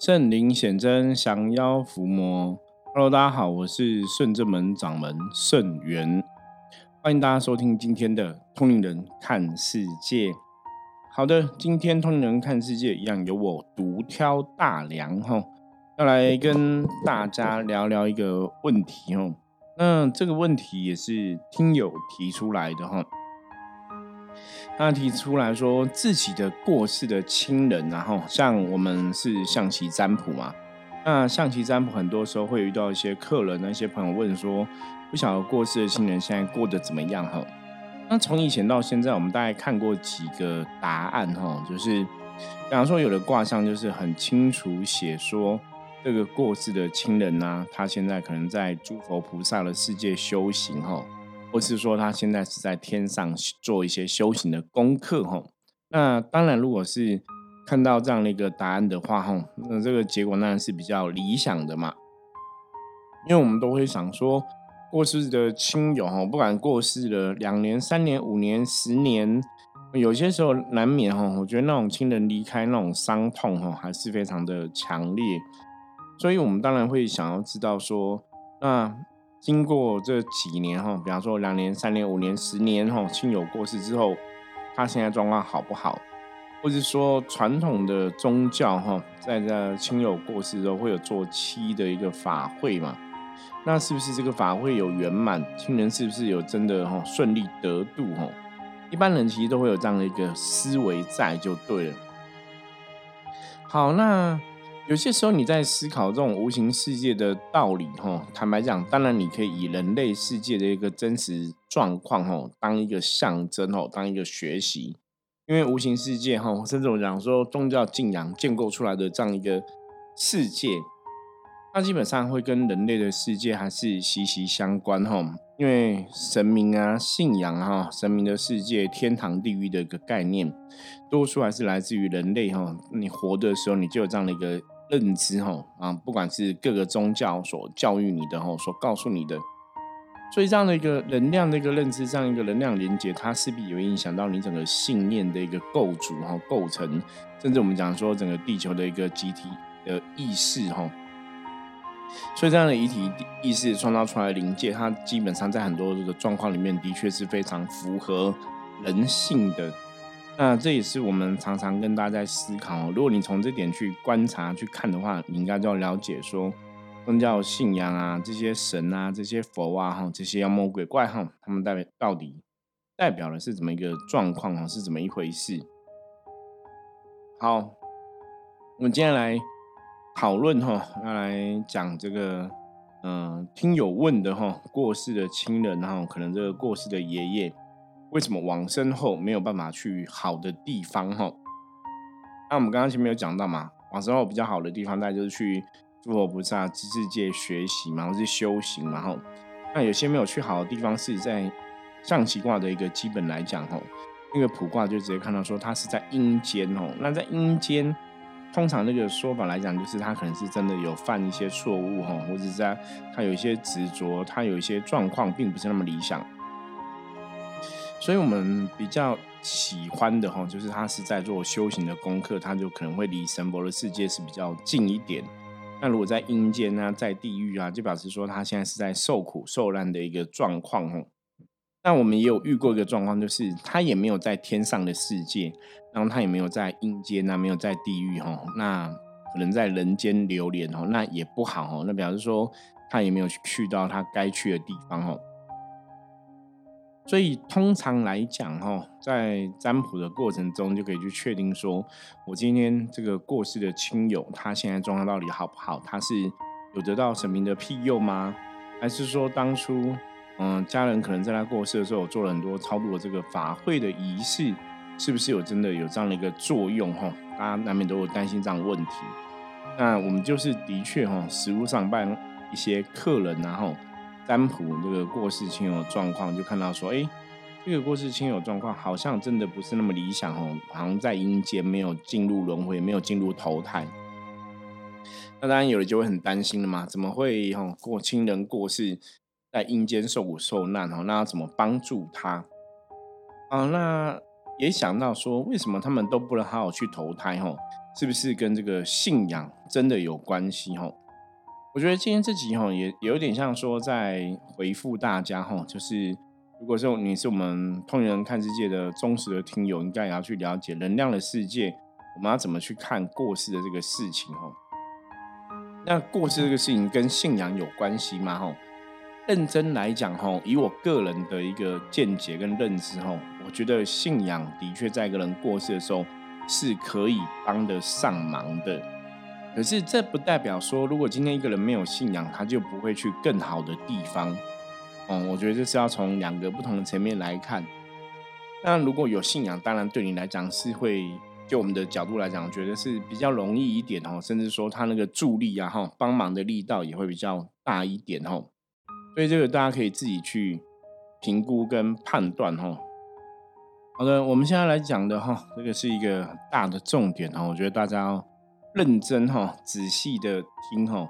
圣灵显真，降妖伏魔。Hello，大家好，我是圣正门掌门圣元，欢迎大家收听今天的通灵人看世界。好的，今天通灵人看世界一样由我独挑大梁哈，要来跟大家聊聊一个问题哈。那这个问题也是听友提出来的哈。他提出来说，自己的过世的亲人，然后像我们是象棋占卜嘛，那象棋占卜很多时候会遇到一些客人、那些朋友问说，不晓得过世的亲人现在过得怎么样哈？那从以前到现在，我们大概看过几个答案哈，就是比方说有的卦象就是很清楚写说，这个过世的亲人呢，他现在可能在诸佛菩萨的世界修行哈。或是说他现在是在天上做一些修行的功课哈，那当然如果是看到这样的一个答案的话哈，那这个结果当然是比较理想的嘛，因为我们都会想说过世的亲友哈，不管过世了两年、三年、五年、十年，有些时候难免哈，我觉得那种亲人离开那种伤痛哈，还是非常的强烈，所以我们当然会想要知道说那。经过这几年哈，比方说两年、三年、五年、十年哈，亲友过世之后，他现在状况好不好？或者说传统的宗教哈，在这亲友过世之后会有做七的一个法会嘛？那是不是这个法会有圆满？亲人是不是有真的哈顺利得度哈？一般人其实都会有这样的一个思维在就对了。好，那。有些时候你在思考这种无形世界的道理，哈，坦白讲，当然你可以以人类世界的一个真实状况，哈，当一个象征，哈，当一个学习。因为无形世界，哈，甚至我讲说宗教信仰建构出来的这样一个世界，它基本上会跟人类的世界还是息息相关，哈。因为神明啊、信仰哈、神明的世界、天堂、地狱的一个概念，多数还是来自于人类，哈。你活的时候，你就有这样的一个。认知哈啊，不管是各个宗教所教育你的哈，所告诉你的，所以这样的一个能量的一个认知，这样一个能量连接，它势必有影响到你整个信念的一个构筑哈构成，甚至我们讲说整个地球的一个集体的意识哈。所以这样的遗体意识创造出来的灵界，它基本上在很多这个状况里面，的确是非常符合人性的。那这也是我们常常跟大家在思考。如果你从这点去观察、去看的话，你应该就要了解说，宗教信仰啊，这些神啊，这些佛啊，哈，这些妖魔鬼怪哈，他们代表到底代表的是怎么一个状况啊？是怎么一回事？好，我们接下来讨论哈，要来讲这个，嗯，听友问的哈，过世的亲人哈，可能这个过世的爷爷。为什么往生后没有办法去好的地方？哈，那我们刚刚前面有讲到嘛，往生后比较好的地方，那就是去诸佛菩萨知识界学习嘛，或是修行嘛，哈。那有些没有去好的地方，是在象棋卦的一个基本来讲，哈，那个卜卦就直接看到说它是在阴间，哦。那在阴间，通常那个说法来讲，就是他可能是真的有犯一些错误，哈，或者在他有一些执着，他有一些状况，并不是那么理想。所以我们比较喜欢的哈，就是他是在做修行的功课，他就可能会离神佛的世界是比较近一点。那如果在阴间啊，在地狱啊，就表示说他现在是在受苦受难的一个状况哦。那我们也有遇过一个状况，就是他也没有在天上的世界，然后他也没有在阴间啊，没有在地狱哈，那可能在人间流连哦，那也不好哦。那表示说他也没有去到他该去的地方哦。所以通常来讲，哈，在占卜的过程中，就可以去确定说，我今天这个过世的亲友，他现在状况到底好不好？他是有得到神明的庇佑吗？还是说当初，嗯，家人可能在他过世的时候，做了很多超度的这个法会的仪式，是不是有真的有这样的一个作用？哈，大家难免都有担心这样的问题。那我们就是的确，哈，实物上办一些客人，然后。占卜这个过世亲友状况，就看到说，哎，这个过世亲友状况好像真的不是那么理想哦，好像在阴间没有进入轮回，没有进入投胎。那当然有的就会很担心了嘛，怎么会哈过亲人过世在阴间受苦受难哦？那要怎么帮助他？啊，那也想到说，为什么他们都不能好好去投胎？哦，是不是跟这个信仰真的有关系？哦，我觉得今天这集哈也有点像说在回复大家哈，就是如果说你是我们通人看世界的忠实的听友，应该也要去了解能量的世界，我们要怎么去看过世的这个事情？哈，那过世这个事情跟信仰有关系吗？哈？认真来讲，哈，以我个人的一个见解跟认知，哈，我觉得信仰的确在一个人过世的时候是可以帮得上忙的。可是这不代表说，如果今天一个人没有信仰，他就不会去更好的地方。嗯，我觉得这是要从两个不同的层面来看。那如果有信仰，当然对你来讲是会，就我们的角度来讲，觉得是比较容易一点哦，甚至说他那个助力啊，哈，帮忙的力道也会比较大一点哦。所以这个大家可以自己去评估跟判断哦。好的，我们现在来讲的哈，这个是一个大的重点哈，我觉得大家认真哈、仔细的听哈。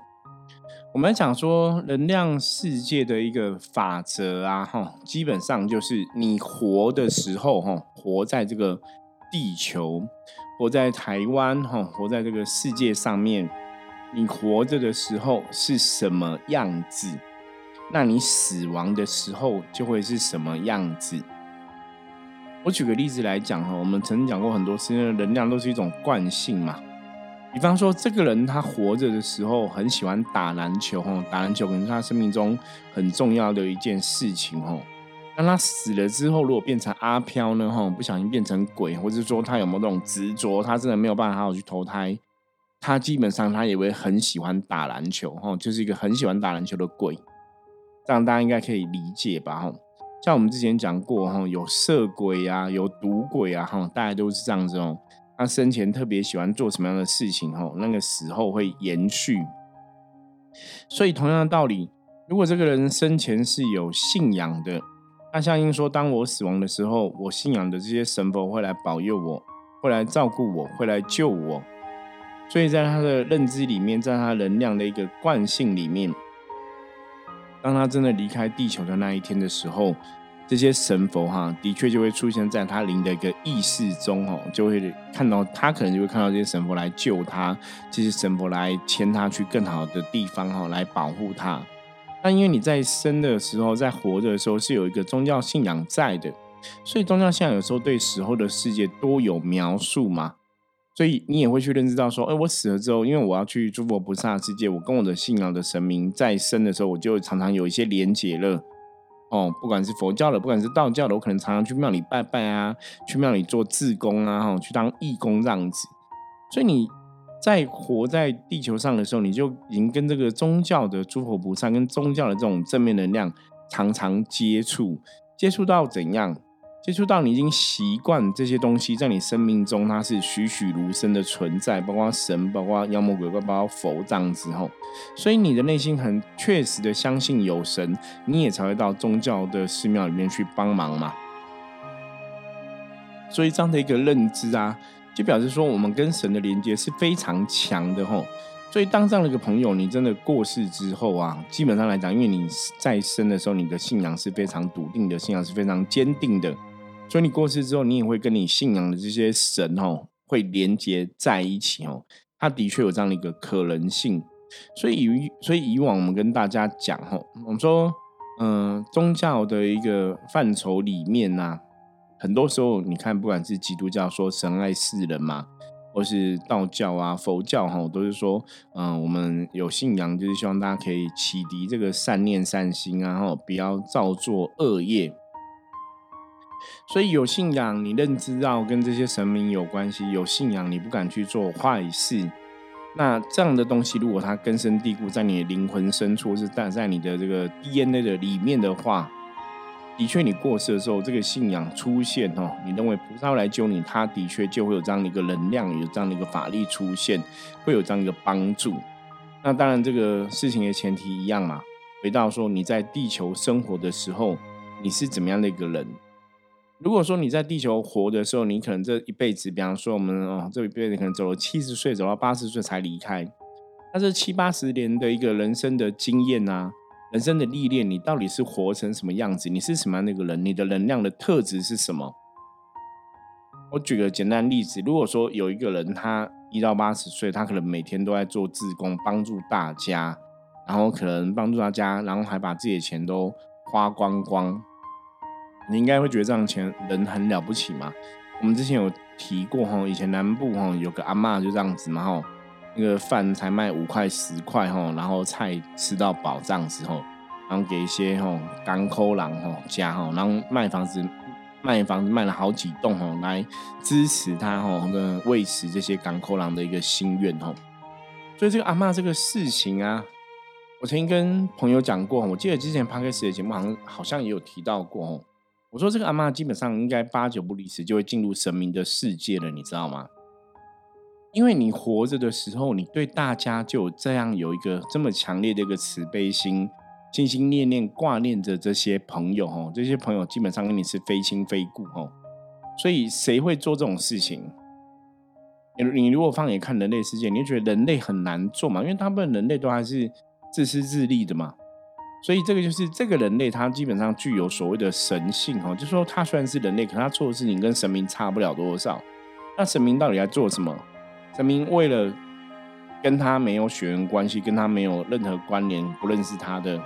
我们讲说能量世界的一个法则啊哈，基本上就是你活的时候哈，活在这个地球，活在台湾哈，活在这个世界上面，你活着的时候是什么样子？那你死亡的时候就会是什么样子？我举个例子来讲哈，我们曾经讲过很多次，能量都是一种惯性嘛。比方说，这个人他活着的时候很喜欢打篮球哈，打篮球可能是他生命中很重要的一件事情哈。那他死了之后，如果变成阿飘呢哈，不小心变成鬼，或者说他有没有那种执着，他真的没有办法好好去投胎，他基本上他也会很喜欢打篮球哈，就是一个很喜欢打篮球的鬼。这样大家应该可以理解吧？哈，像我们之前讲过，哈，有色鬼啊，有赌鬼啊，哈，大家都是这样子哦。他生前特别喜欢做什么样的事情，哈，那个死后会延续。所以同样的道理，如果这个人生前是有信仰的，那相应说，当我死亡的时候，我信仰的这些神佛会来保佑我，会来照顾我，会来救我。所以在他的认知里面，在他能量的一个惯性里面。当他真的离开地球的那一天的时候，这些神佛哈，的确就会出现在他灵的一个意识中哦，就会看到他可能就会看到这些神佛来救他，这些神佛来牵他去更好的地方哈，来保护他。那因为你在生的时候，在活着的时候是有一个宗教信仰在的，所以宗教信仰有时候对死后的世界多有描述嘛。所以你也会去认知到说，哎，我死了之后，因为我要去诸佛菩萨世界，我跟我的信仰的神明在生的时候，我就常常有一些连结了。哦，不管是佛教的，不管是道教的，我可能常常去庙里拜拜啊，去庙里做志工啊，哈，去当义工这样子。所以你在活在地球上的时候，你就已经跟这个宗教的诸佛菩萨跟宗教的这种正面能量常常接触，接触到怎样？接触到你已经习惯这些东西，在你生命中它是栩栩如生的存在，包括神，包括妖魔鬼怪，包括佛这样子吼，所以你的内心很确实的相信有神，你也才会到宗教的寺庙里面去帮忙嘛。所以这样的一个认知啊，就表示说我们跟神的连接是非常强的吼。所以当这样的一个朋友，你真的过世之后啊，基本上来讲，因为你在生的时候，你的信仰是非常笃定的，信仰是非常坚定的。所以你过世之后，你也会跟你信仰的这些神哦，会连接在一起哦。它的确有这样的一个可能性。所以以所以以往我们跟大家讲哈，我们说，嗯，宗教的一个范畴里面呢，很多时候你看，不管是基督教说神爱世人嘛，或是道教啊、佛教哈，都是说，嗯，我们有信仰，就是希望大家可以启迪这个善念、善心啊，哈，不要造作恶业。所以有信仰，你认知到跟这些神明有关系；有信仰，你不敢去做坏事。那这样的东西，如果它根深蒂固在你的灵魂深处，是在在你的这个 DNA 的里面的话，的确，你过世的时候，这个信仰出现哦，你认为菩萨来救你，他的确就会有这样的一个能量，有这样的一个法力出现，会有这样一个帮助。那当然，这个事情的前提一样嘛，回到说你在地球生活的时候，你是怎么样的一个人？如果说你在地球活的时候，你可能这一辈子，比方说我们哦，这一辈子可能走了七十岁，走到八十岁才离开，那这七八十年的一个人生的经验啊，人生的历练，你到底是活成什么样子？你是什么样的一个人？你的能量的特质是什么？我举个简单例子，如果说有一个人他一到八十岁，他可能每天都在做自工，帮助大家，然后可能帮助大家，然后还把自己的钱都花光光，你应该会觉得这样钱人很了不起嘛？我们之前有提过哈，以前南部哈有个阿妈就这样子嘛哈，那个饭才卖五块十块哈，然后菜吃到饱这样子哈，然后给一些哈港口郎哈家哈，然后卖房子。卖房子卖了好几栋哦，来支持他哦的维持这些港口郎的一个心愿哈。所以这个阿妈这个事情啊，我曾经跟朋友讲过，我记得之前 p 克斯的节目好像好像也有提到过哦。我说这个阿妈基本上应该八九不离十就会进入神明的世界了，你知道吗？因为你活着的时候，你对大家就有这样有一个这么强烈的一个慈悲心。心心念念挂念着这些朋友哦，这些朋友基本上跟你是非亲非故哦，所以谁会做这种事情？你你如果放眼看人类世界，你就觉得人类很难做嘛，因为大部分人类都还是自私自利的嘛。所以这个就是这个人类，他基本上具有所谓的神性哦，就说他虽然是人类，可他做的事情跟神明差不了多少。那神明到底在做什么？神明为了跟他没有血缘关系，跟他没有任何关联，不认识他的。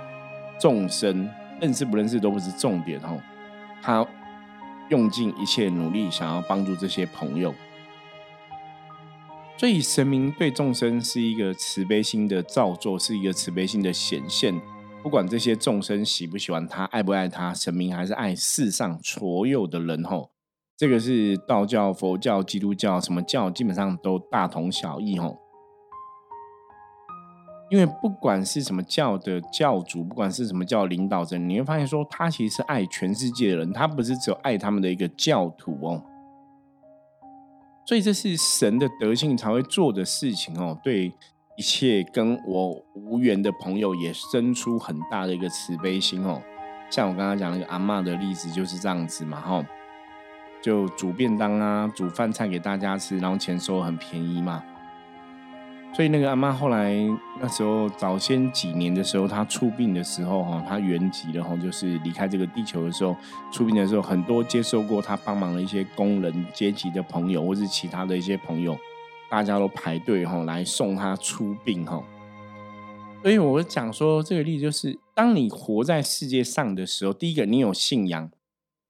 众生认识不认识都不是重点哦，他用尽一切努力想要帮助这些朋友，所以神明对众生是一个慈悲心的造作，是一个慈悲心的显现。不管这些众生喜不喜欢他，爱不爱他，神明还是爱世上所有的人吼。这个是道教、佛教、基督教什么教，基本上都大同小异吼。因为不管是什么教的教主，不管是什么教领导者，你会发现说，他其实是爱全世界的人，他不是只有爱他们的一个教徒哦。所以这是神的德性才会做的事情哦。对一切跟我无缘的朋友，也生出很大的一个慈悲心哦。像我刚刚讲那个阿妈的例子就是这样子嘛，哈，就煮便当啊，煮饭菜给大家吃，然后钱收很便宜嘛。所以那个阿妈后来那时候早先几年的时候，她出殡的时候哈，她圆寂了哈，就是离开这个地球的时候，出殡的时候，很多接受过她帮忙的一些工人阶级的朋友，或是其他的一些朋友，大家都排队哈来送他出殡哈。所以我讲说这个例子就是，当你活在世界上的时候，第一个你有信仰，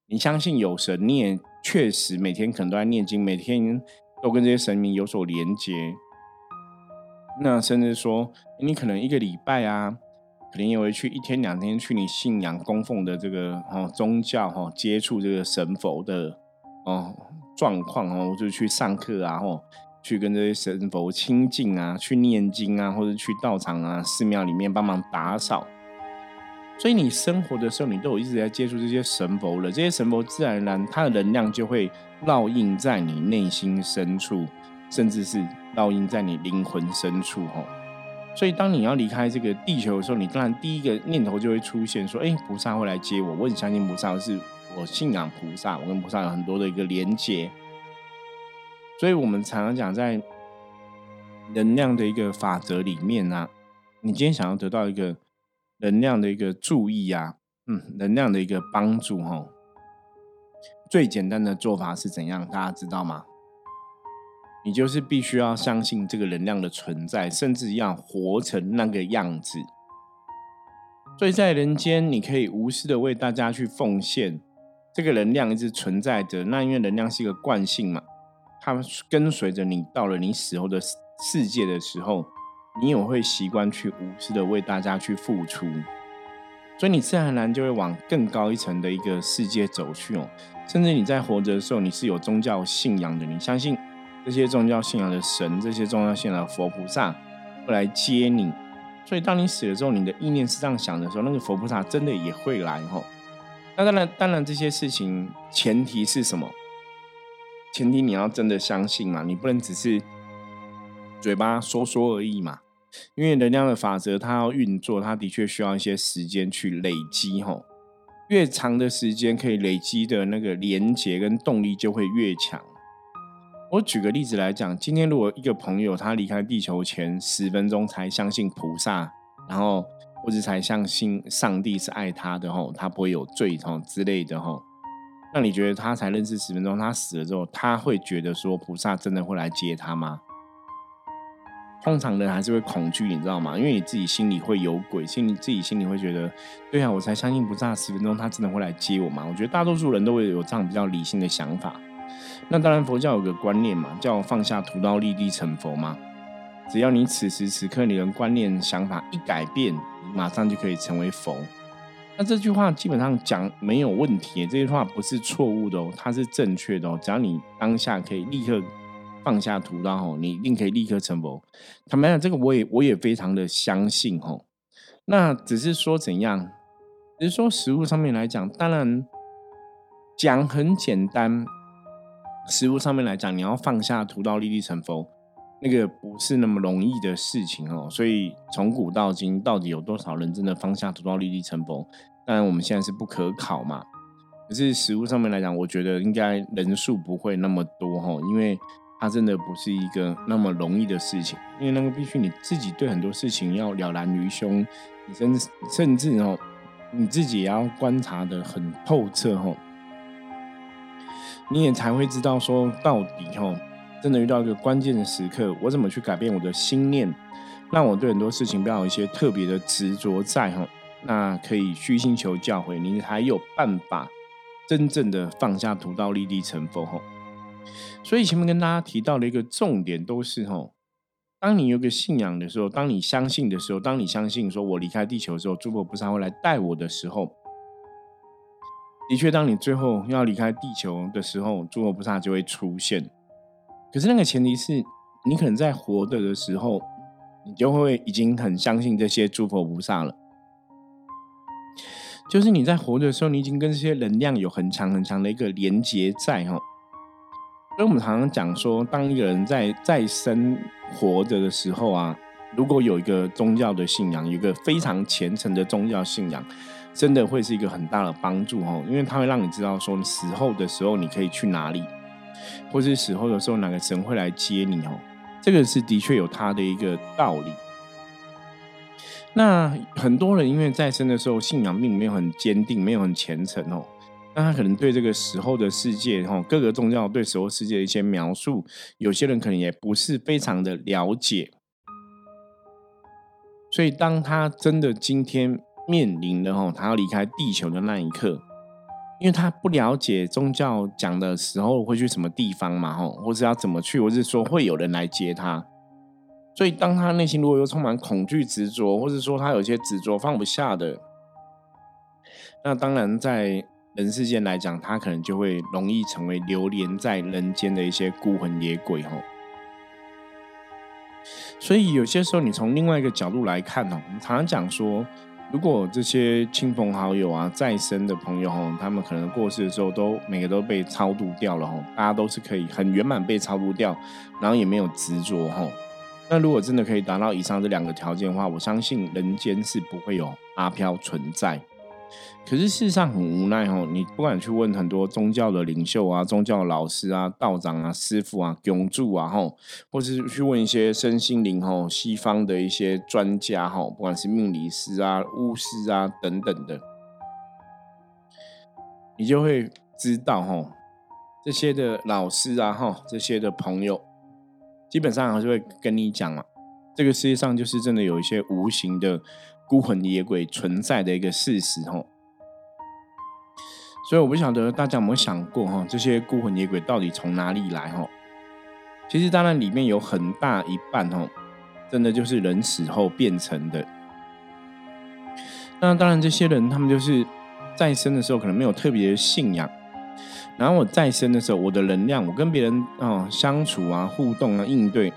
你相信有神，你也确实每天可能都在念经，每天都跟这些神明有所连接。那甚至说，你可能一个礼拜啊，可能也会去一天两天去你信仰供奉的这个哦宗教哈，接触这个神佛的哦状况哦，就去上课啊，或去跟这些神佛亲近啊，去念经啊，或者去道场啊、寺庙里面帮忙打扫。所以你生活的时候，你都有一直在接触这些神佛了，这些神佛自然而然，它的能量就会烙印在你内心深处。甚至是烙印在你灵魂深处，吼。所以当你要离开这个地球的时候，你当然第一个念头就会出现，说：“哎，菩萨会来接我。”我很相信菩萨，是我信仰菩萨，我跟菩萨有很多的一个连接。所以我们常常讲，在能量的一个法则里面呢，你今天想要得到一个能量的一个注意啊，嗯，能量的一个帮助，吼，最简单的做法是怎样？大家知道吗？你就是必须要相信这个能量的存在，甚至要活成那个样子。所以在人间，你可以无私的为大家去奉献，这个能量一直存在着。那因为能量是一个惯性嘛，它跟随着你到了你死后的世界的时候，你也会习惯去无私的为大家去付出。所以你自然而然就会往更高一层的一个世界走去哦。甚至你在活着的时候，你是有宗教信仰的，你相信。这些宗教信仰的神，这些宗教信仰的佛菩萨会来接你，所以当你死了之后，你的意念是这样想的时候，那个佛菩萨真的也会来哦。那当然，当然这些事情前提是什么？前提你要真的相信嘛，你不能只是嘴巴说说而已嘛。因为能量的法则，它要运作，它的确需要一些时间去累积吼。越长的时间可以累积的那个连接跟动力就会越强。我举个例子来讲，今天如果一个朋友他离开地球前十分钟才相信菩萨，然后或者才相信上帝是爱他的吼，他不会有罪吼之类的吼，那你觉得他才认识十分钟，他死了之后，他会觉得说菩萨真的会来接他吗？通常人还是会恐惧，你知道吗？因为你自己心里会有鬼，心里自己心里会觉得，对啊，我才相信菩萨十分钟，他真的会来接我吗？我觉得大多数人都会有这样比较理性的想法。那当然，佛教有个观念嘛，叫放下屠刀立地成佛嘛。只要你此时此刻你的观念想法一改变，马上就可以成为佛。那这句话基本上讲没有问题，这句话不是错误的哦，它是正确的哦。只要你当下可以立刻。放下屠刀哦，你一定可以立刻成佛。坦白讲，这个我也我也非常的相信哦。那只是说怎样？只是说实物上面来讲，当然讲很简单。实物上面来讲，你要放下屠刀立地成佛，那个不是那么容易的事情哦。所以从古到今，到底有多少人真的放下屠刀立地成佛？当然我们现在是不可考嘛。可是实物上面来讲，我觉得应该人数不会那么多哈，因为。它真的不是一个那么容易的事情，因为那个必须你自己对很多事情要了然于胸，你甚甚至哦，你自己也要观察的很透彻哦，你也才会知道说到底哦，真的遇到一个关键的时刻，我怎么去改变我的心念，让我对很多事情不要有一些特别的执着在哈，那可以虚心求教诲，你才有办法真正的放下屠刀立地成佛哈。所以前面跟大家提到的一个重点都是吼，当你有个信仰的时候，当你相信的时候，当你相信说我离开地球的时候，诸佛菩萨会来带我的时候，的确，当你最后要离开地球的时候，诸佛菩萨就会出现。可是那个前提是你可能在活着的时候，你就会已经很相信这些诸佛菩萨了。就是你在活着的时候，你已经跟这些能量有很强很强的一个连接在哈。所以我们常常讲说，当一个人在在生活着的时候啊，如果有一个宗教的信仰，有一个非常虔诚的宗教信仰，真的会是一个很大的帮助哈，因为它会让你知道说，你死后的时候你可以去哪里，或是死后的时候哪个神会来接你哦，这个是的确有他的一个道理。那很多人因为在生的时候信仰并没有很坚定，没有很虔诚哦。那他可能对这个死后的世界，哈，各个宗教对死后世界的一些描述，有些人可能也不是非常的了解。所以，当他真的今天面临了哈，他要离开地球的那一刻，因为他不了解宗教讲的时候会去什么地方嘛，吼，或者要怎么去，或是说会有人来接他。所以，当他内心如果又充满恐惧、执着，或者说他有些执着放不下的，那当然在。人世间来讲，他可能就会容易成为流连在人间的一些孤魂野鬼吼。所以有些时候，你从另外一个角度来看哦，我们常常讲说，如果这些亲朋好友啊、再生的朋友吼，他们可能过世的时候都每个都被超度掉了吼，大家都是可以很圆满被超度掉，然后也没有执着吼。那如果真的可以达到以上这两个条件的话，我相信人间是不会有阿飘存在。可是事实上很无奈哦，你不管去问很多宗教的领袖啊、宗教老师啊、道长啊、师傅啊、永助啊，吼，或是去问一些身心灵吼、西方的一些专家吼，不管是命理师啊、巫师啊等等的，你就会知道吼，这些的老师啊，吼，这些的朋友，基本上还是会跟你讲啊，这个世界上就是真的有一些无形的。孤魂野鬼存在的一个事实，吼。所以我不晓得大家有没有想过，哈，这些孤魂野鬼到底从哪里来，哈？其实当然里面有很大一半，吼，真的就是人死后变成的。那当然，这些人他们就是再生的时候可能没有特别的信仰，然后我再生的时候，我的能量，我跟别人啊相处啊、互动啊、应对。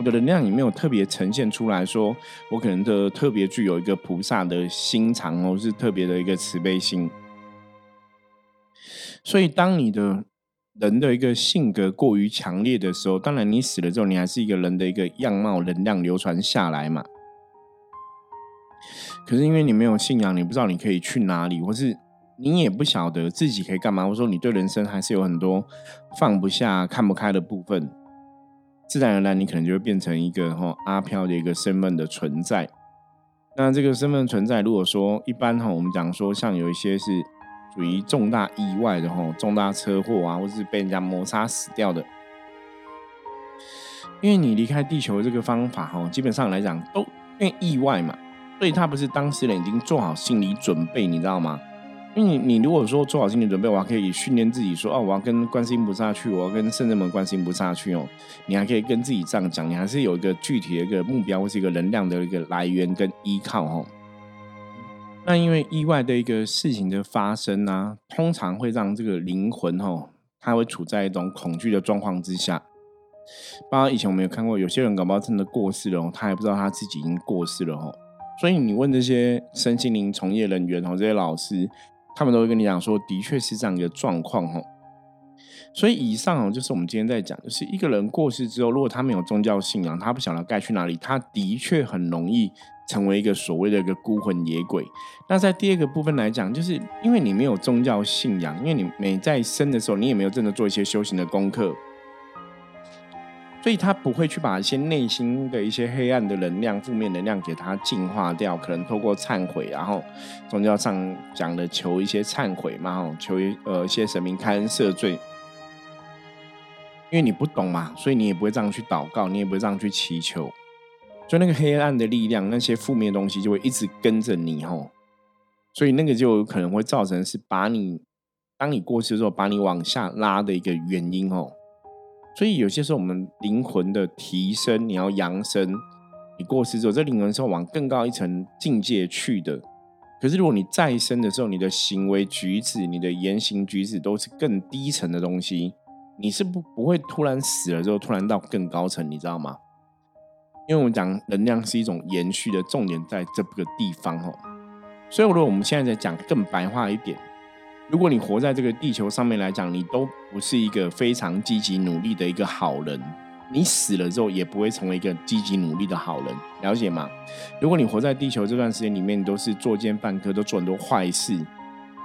我的能量也没有特别呈现出来说，我可能的特别具有一个菩萨的心肠哦，是特别的一个慈悲心。所以，当你的人的一个性格过于强烈的时候，当然你死了之后，你还是一个人的一个样貌能量流传下来嘛。可是因为你没有信仰，你不知道你可以去哪里，或是你也不晓得自己可以干嘛。或者说，你对人生还是有很多放不下、看不开的部分。自然而然，你可能就会变成一个哈阿飘的一个身份的存在。那这个身份存在，如果说一般哈，我们讲说像有一些是属于重大意外的吼，重大车祸啊，或是被人家谋杀死掉的。因为你离开地球这个方法哈，基本上来讲都因为意外嘛，所以他不是当事人已经做好心理准备，你知道吗？因为你你如果说做好心理准备，我还可以训练自己说哦，我要跟观世音菩萨去，我要跟圣人们观世音菩萨去哦。你还可以跟自己这样讲，你还是有一个具体的一个目标或是一个能量的一个来源跟依靠哦。那因为意外的一个事情的发生呢，通常会让这个灵魂哦，它会处在一种恐惧的状况之下。包括以前我们有看过，有些人搞不好真的过世了，他还不知道他自己已经过世了哦。所以你问这些身心灵从业人员哦，这些老师。他们都会跟你讲说，的确是这样一个状况哦。所以以上哦，就是我们今天在讲，就是一个人过世之后，如果他没有宗教信仰，他不晓得该去哪里，他的确很容易成为一个所谓的一个孤魂野鬼。那在第二个部分来讲，就是因为你没有宗教信仰，因为你没在生的时候，你也没有真的做一些修行的功课。所以他不会去把一些内心的一些黑暗的能量、负面能量给他净化掉，可能透过忏悔，然后宗教上讲的求一些忏悔嘛，吼，求呃一些神明开恩赦罪。因为你不懂嘛，所以你也不会这样去祷告，你也不会这样去祈求，所以那个黑暗的力量、那些负面的东西就会一直跟着你，吼，所以那个就有可能会造成是把你当你过世之后把你往下拉的一个原因，哦。所以有些时候，我们灵魂的提升，你要扬升，你过世之后，这灵魂是往更高一层境界去的。可是如果你再生的时候，你的行为举止、你的言行举止都是更低层的东西，你是不不会突然死了之后突然到更高层，你知道吗？因为我们讲能量是一种延续的重点，在这个地方哦。所以如果我们现在在讲更白话一点。如果你活在这个地球上面来讲，你都不是一个非常积极努力的一个好人，你死了之后也不会成为一个积极努力的好人，了解吗？如果你活在地球这段时间里面，你都是作奸犯科，都做很多坏事，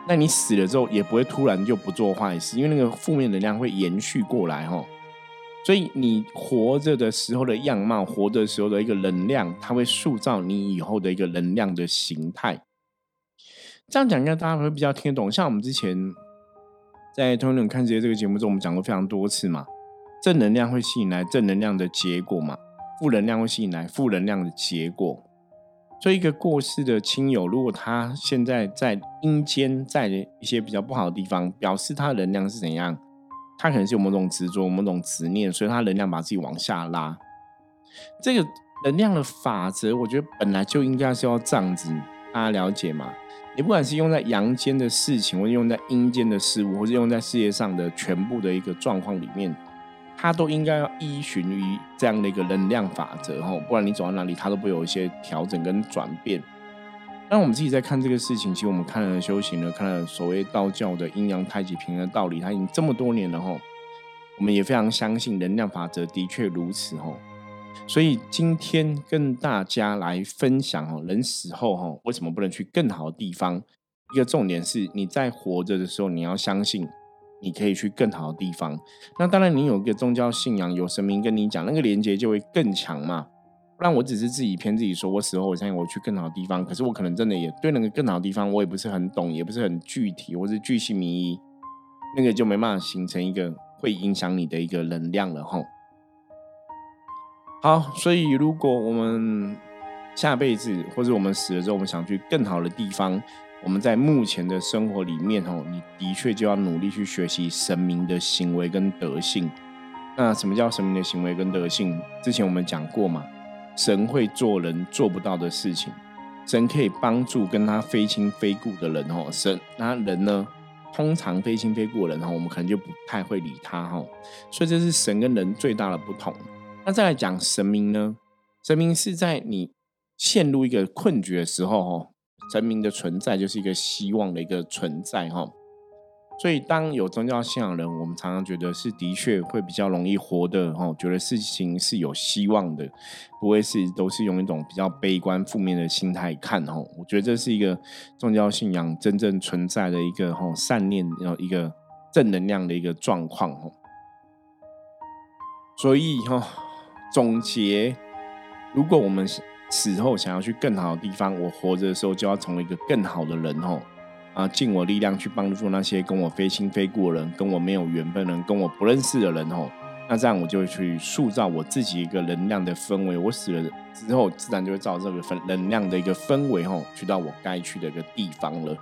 那你死了之后也不会突然就不做坏事，因为那个负面能量会延续过来哈。所以你活着的时候的样貌，活的时候的一个能量，它会塑造你以后的一个能量的形态。这样讲应该大家会比较听得懂。像我们之前在《通人看世界》这个节目中，我们讲过非常多次嘛。正能量会吸引来正能量的结果嘛，负能量会吸引来负能量的结果。所以，一个过世的亲友，如果他现在在阴间，在一些比较不好的地方，表示他的能量是怎样？他可能是有某种执着、某种执念，所以他能量把自己往下拉。这个能量的法则，我觉得本来就应该是要这样子，大家了解吗？你不管是用在阳间的事情，或者用在阴间的事物，或者用在世界上的全部的一个状况里面，它都应该要依循于这样的一个能量法则，吼，不然你走到哪里，它都会有一些调整跟转变。那我们自己在看这个事情，其实我们看了修行了，看了所谓道教的阴阳太极平衡的道理，它已经这么多年了，吼，我们也非常相信能量法则的确如此，吼。所以今天跟大家来分享哦，人死后哈，为什么不能去更好的地方？一个重点是，你在活着的时候，你要相信你可以去更好的地方。那当然，你有一个宗教信仰，有神明跟你讲，那个连接就会更强嘛。不然，我只是自己骗自己说，我死后我相信我去更好的地方，可是我可能真的也对那个更好的地方，我也不是很懂，也不是很具体，或是具细迷疑，那个就没办法形成一个会影响你的一个能量了哈。好，所以如果我们下辈子或者我们死了之后，我们想去更好的地方，我们在目前的生活里面哦，你的确就要努力去学习神明的行为跟德性。那什么叫神明的行为跟德性？之前我们讲过嘛，神会做人做不到的事情，神可以帮助跟他非亲非故的人哦，神那人呢，通常非亲非故的人哈，我们可能就不太会理他哈，所以这是神跟人最大的不同。那再来讲神明呢？神明是在你陷入一个困局的时候，哈，神明的存在就是一个希望的一个存在，哈。所以，当有宗教信仰人，我们常常觉得是的确会比较容易活的，哈，觉得事情是有希望的，不会是都是用一种比较悲观负面的心态看，哈。我觉得这是一个宗教信仰真正存在的一个，哈，善念，然后一个正能量的一个状况，哈。所以，哈。总结：如果我们死后想要去更好的地方，我活着的时候就要成为一个更好的人哦。啊，尽我力量去帮助那些跟我非亲非故的人，跟我没有缘分的人，跟我不认识的人哦。那这样我就去塑造我自己一个能量的氛围。我死了之后，自然就会照这个分能量的一个氛围吼，去到我该去的一个地方了。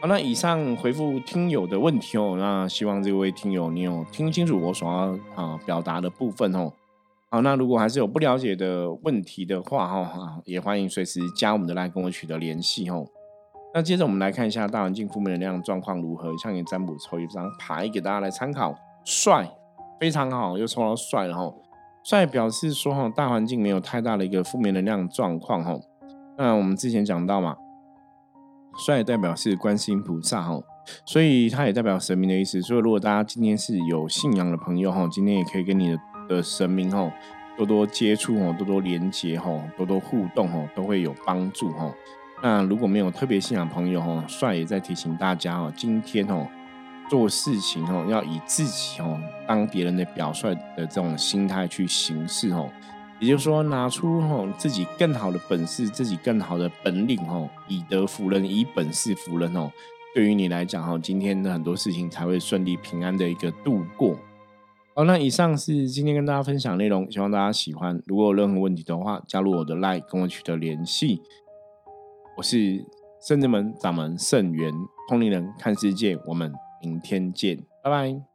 好，那以上回复听友的问题哦。那希望这位听友你有听清楚我所要啊表达的部分哦。好，那如果还是有不了解的问题的话哈，也欢迎随时加我们的来跟我取得联系哦。那接着我们来看一下大环境负面能量状况如何，向你占卜抽一张牌给大家来参考。帅，非常好，又抽到帅了哈。帅表示说哈，大环境没有太大的一个负面能量状况哈。那我们之前讲到嘛。帅代表是观世音菩萨哈，所以它也代表神明的意思。所以如果大家今天是有信仰的朋友哈，今天也可以跟你的的神明哈多多接触哦，多多连接哈，多多互动哦，都会有帮助哈。那如果没有特别信仰朋友哈，帅也在提醒大家哦，今天哦做事情哦要以自己哦当别人的表率的这种心态去行事哦。也就是说，拿出吼自己更好的本事，自己更好的本领吼，以德服人，以本事服人哦。对于你来讲哈，今天的很多事情才会顺利平安的一个度过。好，那以上是今天跟大家分享内容，希望大家喜欢。如果有任何问题的话，加入我的 LINE 跟我取得联系。我是圣智门掌门圣元通灵人，看世界，我们明天见，拜拜。